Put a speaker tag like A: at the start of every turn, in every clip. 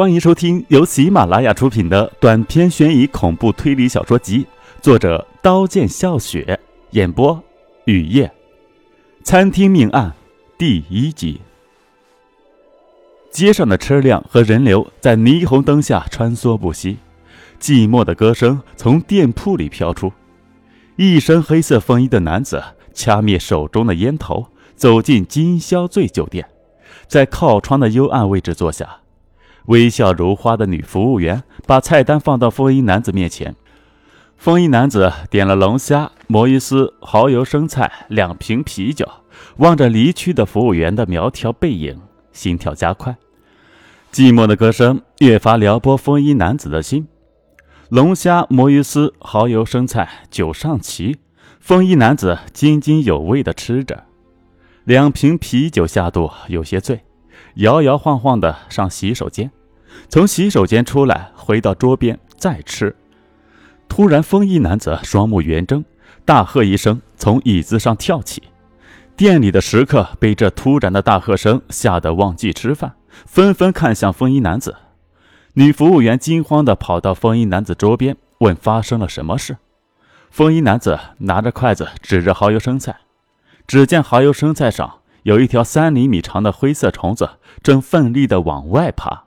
A: 欢迎收听由喜马拉雅出品的短篇悬疑恐怖推理小说集，作者刀剑笑雪，演播雨夜。餐厅命案第一集。街上的车辆和人流在霓虹灯下穿梭不息，寂寞的歌声从店铺里飘出。一身黑色风衣的男子掐灭手中的烟头，走进金宵醉酒店，在靠窗的幽暗位置坐下。微笑如花的女服务员把菜单放到风衣男子面前，风衣男子点了龙虾、魔芋丝、蚝油生菜两瓶啤酒，望着离去的服务员的苗条背影，心跳加快。寂寞的歌声越发撩拨风衣男子的心。龙虾、魔芋丝、蚝油生菜，酒上齐，风衣男子津津有味地吃着，两瓶啤酒下肚，有些醉。摇摇晃晃的上洗手间，从洗手间出来，回到桌边再吃。突然，风衣男子双目圆睁，大喝一声，从椅子上跳起。店里的食客被这突然的大喝声吓得忘记吃饭，纷纷看向风衣男子。女服务员惊慌地跑到风衣男子桌边，问发生了什么事。风衣男子拿着筷子指着蚝油生菜，只见蚝油生菜上。有一条三厘米长的灰色虫子正奋力地往外爬，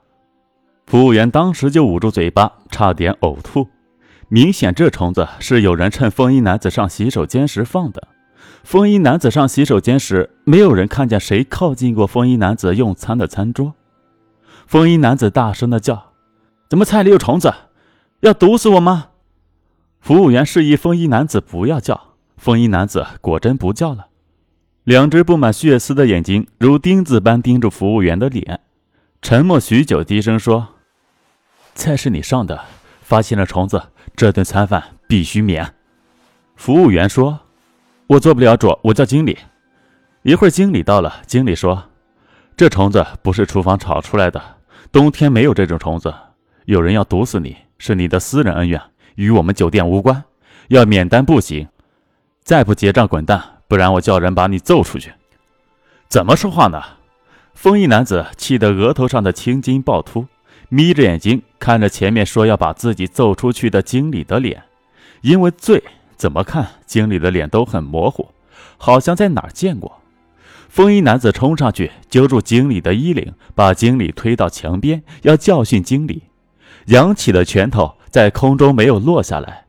A: 服务员当时就捂住嘴巴，差点呕吐。明显，这虫子是有人趁风衣男子上洗手间时放的。风衣男子上洗手间时，没有人看见谁靠近过风衣男子用餐的餐桌。风衣男子大声的叫：“怎么菜里有虫子？要毒死我吗？”服务员示意风衣男子不要叫，风衣男子果真不叫了。两只布满血丝的眼睛如钉子般盯住服务员的脸，沉默许久，低声说：“菜是你上的，发现了虫子，这顿餐饭必须免。”服务员说：“我做不了主，我叫经理。”一会儿经理到了，经理说：“这虫子不是厨房炒出来的，冬天没有这种虫子。有人要毒死你，是你的私人恩怨，与我们酒店无关，要免单不行，再不结账滚蛋。”不然我叫人把你揍出去！怎么说话呢？风衣男子气得额头上的青筋暴突，眯着眼睛看着前面说要把自己揍出去的经理的脸。因为醉，怎么看经理的脸都很模糊，好像在哪儿见过。风衣男子冲上去揪住经理的衣领，把经理推到墙边，要教训经理。扬起的拳头在空中没有落下来，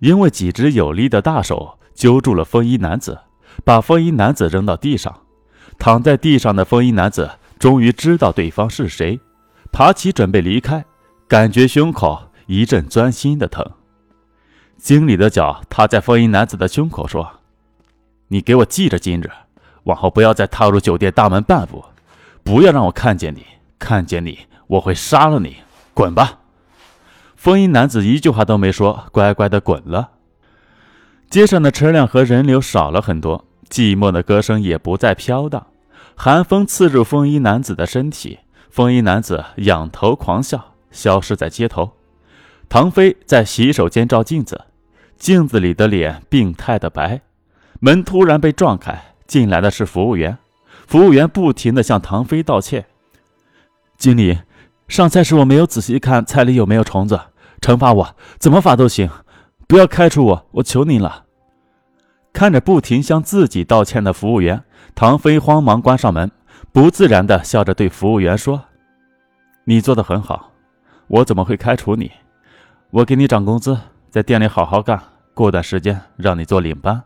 A: 因为几只有力的大手。揪住了风衣男子，把风衣男子扔到地上。躺在地上的风衣男子终于知道对方是谁，爬起准备离开，感觉胸口一阵钻心的疼。经理的脚踏在风衣男子的胸口，说：“你给我记着，今日往后不要再踏入酒店大门半步，不要让我看见你，看见你我会杀了你，滚吧！”风衣男子一句话都没说，乖乖的滚了。街上的车辆和人流少了很多，寂寞的歌声也不再飘荡。寒风刺入风衣男子的身体，风衣男子仰头狂笑，消失在街头。唐飞在洗手间照镜子，镜子里的脸病态的白。门突然被撞开，进来的是服务员。服务员不停地向唐飞道歉：“经理，上菜时我没有仔细看菜里有没有虫子，惩罚我怎么罚都行。”不要开除我，我求您了。看着不停向自己道歉的服务员，唐飞慌忙关上门，不自然的笑着对服务员说：“你做的很好，我怎么会开除你？我给你涨工资，在店里好好干，过段时间让你做领班。”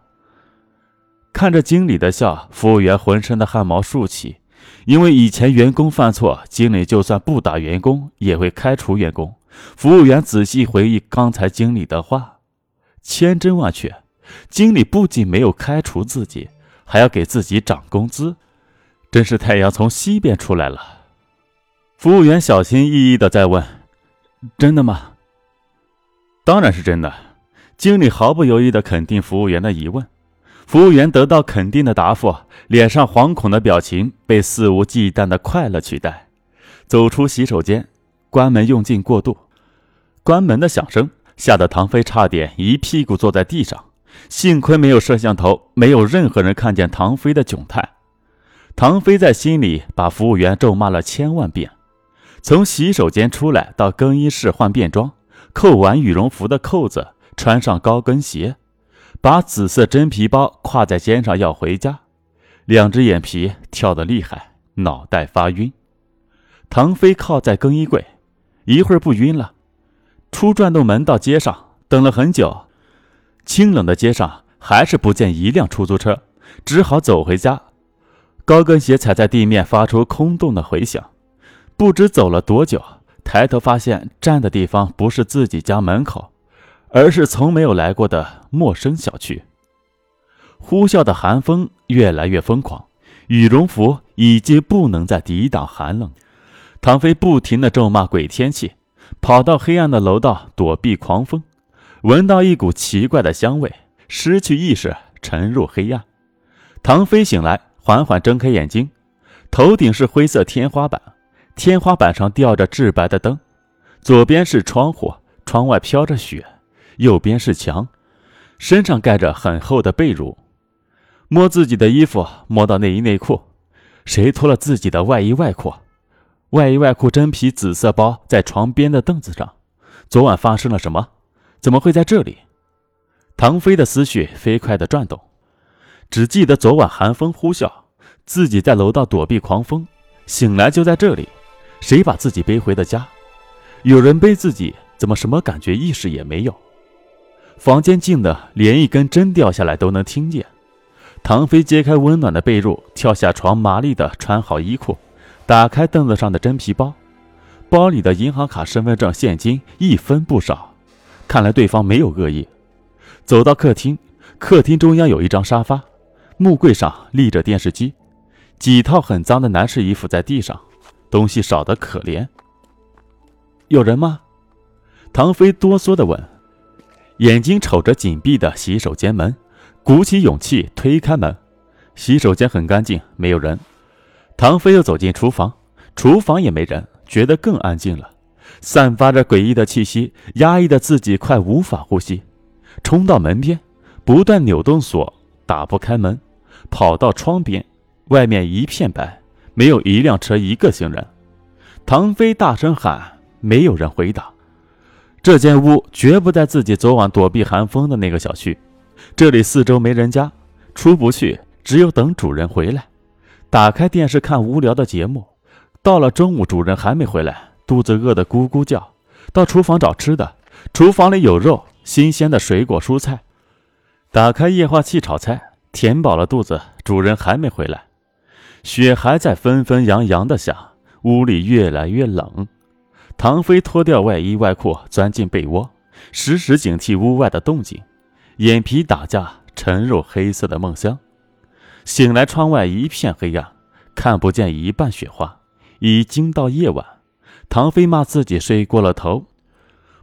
A: 看着经理的笑，服务员浑身的汗毛竖起，因为以前员工犯错，经理就算不打员工也会开除员工。服务员仔细回忆刚才经理的话。千真万确，经理不仅没有开除自己，还要给自己涨工资，真是太阳从西边出来了。服务员小心翼翼的在问：“真的吗？”“当然是真的。”经理毫不犹豫的肯定服务员的疑问。服务员得到肯定的答复，脸上惶恐的表情被肆无忌惮的快乐取代。走出洗手间，关门用劲过度，关门的响声。吓得唐飞差点一屁股坐在地上，幸亏没有摄像头，没有任何人看见唐飞的窘态。唐飞在心里把服务员咒骂了千万遍。从洗手间出来，到更衣室换便装，扣完羽绒服的扣子，穿上高跟鞋，把紫色真皮包挎在肩上要回家，两只眼皮跳得厉害，脑袋发晕。唐飞靠在更衣柜，一会儿不晕了，出转动门到街上，等了很久，清冷的街上还是不见一辆出租车，只好走回家。高跟鞋踩在地面，发出空洞的回响。不知走了多久，抬头发现站的地方不是自己家门口，而是从没有来过的陌生小区。呼啸的寒风越来越疯狂，羽绒服已经不能再抵挡寒冷。唐飞不停地咒骂鬼天气，跑到黑暗的楼道躲避狂风，闻到一股奇怪的香味，失去意识，沉入黑暗。唐飞醒来，缓缓睁开眼睛，头顶是灰色天花板。天花板上吊着至白的灯，左边是窗户，窗外飘着雪；右边是墙，身上盖着很厚的被褥。摸自己的衣服，摸到内衣内裤，谁脱了自己的外衣外裤？外衣外裤真皮紫色包在床边的凳子上。昨晚发生了什么？怎么会在这里？唐飞的思绪飞快地转动，只记得昨晚寒风呼啸，自己在楼道躲避狂风，醒来就在这里。谁把自己背回的家？有人背自己，怎么什么感觉意识也没有？房间静的连一根针掉下来都能听见。唐飞揭开温暖的被褥，跳下床，麻利地穿好衣裤，打开凳子上的真皮包，包里的银行卡、身份证、现金一分不少。看来对方没有恶意。走到客厅，客厅中央有一张沙发，木柜上立着电视机，几套很脏的男士衣服在地上。东西少得可怜。有人吗？唐飞哆嗦的问，眼睛瞅着紧闭的洗手间门，鼓起勇气推开门。洗手间很干净，没有人。唐飞又走进厨房，厨房也没人，觉得更安静了，散发着诡异的气息，压抑的自己快无法呼吸。冲到门边，不断扭动锁，打不开门，跑到窗边，外面一片白。没有一辆车，一个行人。唐飞大声喊，没有人回答。这间屋绝不在自己昨晚躲避寒风的那个小区。这里四周没人家，出不去，只有等主人回来。打开电视看无聊的节目。到了中午，主人还没回来，肚子饿得咕咕叫。到厨房找吃的，厨房里有肉、新鲜的水果、蔬菜。打开液化气炒菜，填饱了肚子，主人还没回来。雪还在纷纷扬扬的下，屋里越来越冷。唐飞脱掉外衣外裤，钻进被窝，时时警惕屋外的动静，眼皮打架，沉入黑色的梦乡。醒来，窗外一片黑暗，看不见一半雪花。已经到夜晚，唐飞骂自己睡过了头，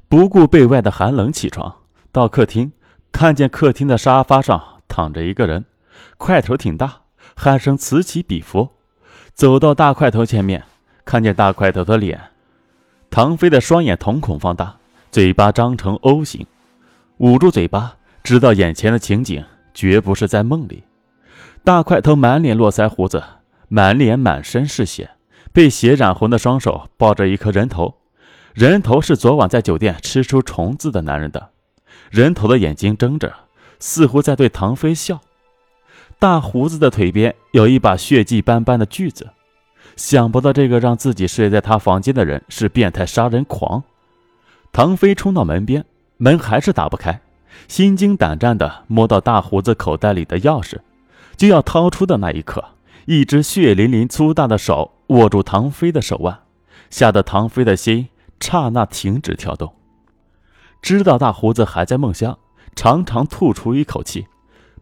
A: 不顾被外的寒冷起床，到客厅，看见客厅的沙发上躺着一个人，块头挺大。喊声此起彼伏，走到大块头前面，看见大块头的脸。唐飞的双眼瞳孔放大，嘴巴张成 O 型，捂住嘴巴，知道眼前的情景绝不是在梦里。大块头满脸络腮胡子，满脸满身是血，被血染红的双手抱着一颗人头，人头是昨晚在酒店吃出虫子的男人的。人头的眼睛睁着，似乎在对唐飞笑。大胡子的腿边有一把血迹斑斑的锯子，想不到这个让自己睡在他房间的人是变态杀人狂。唐飞冲到门边，门还是打不开，心惊胆战地摸到大胡子口袋里的钥匙，就要掏出的那一刻，一只血淋淋粗大的手握住唐飞的手腕，吓得唐飞的心刹那停止跳动。知道大胡子还在梦乡，长长吐出一口气。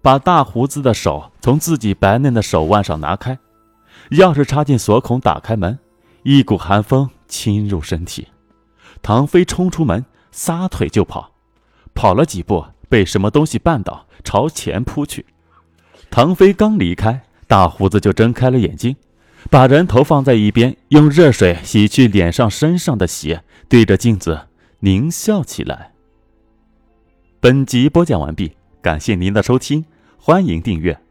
A: 把大胡子的手从自己白嫩的手腕上拿开，钥匙插进锁孔，打开门，一股寒风侵入身体。唐飞冲出门，撒腿就跑，跑了几步，被什么东西绊倒，朝前扑去。唐飞刚离开，大胡子就睁开了眼睛，把人头放在一边，用热水洗去脸上、身上的血，对着镜子狞笑起来。本集播讲完毕，感谢您的收听。欢迎订阅。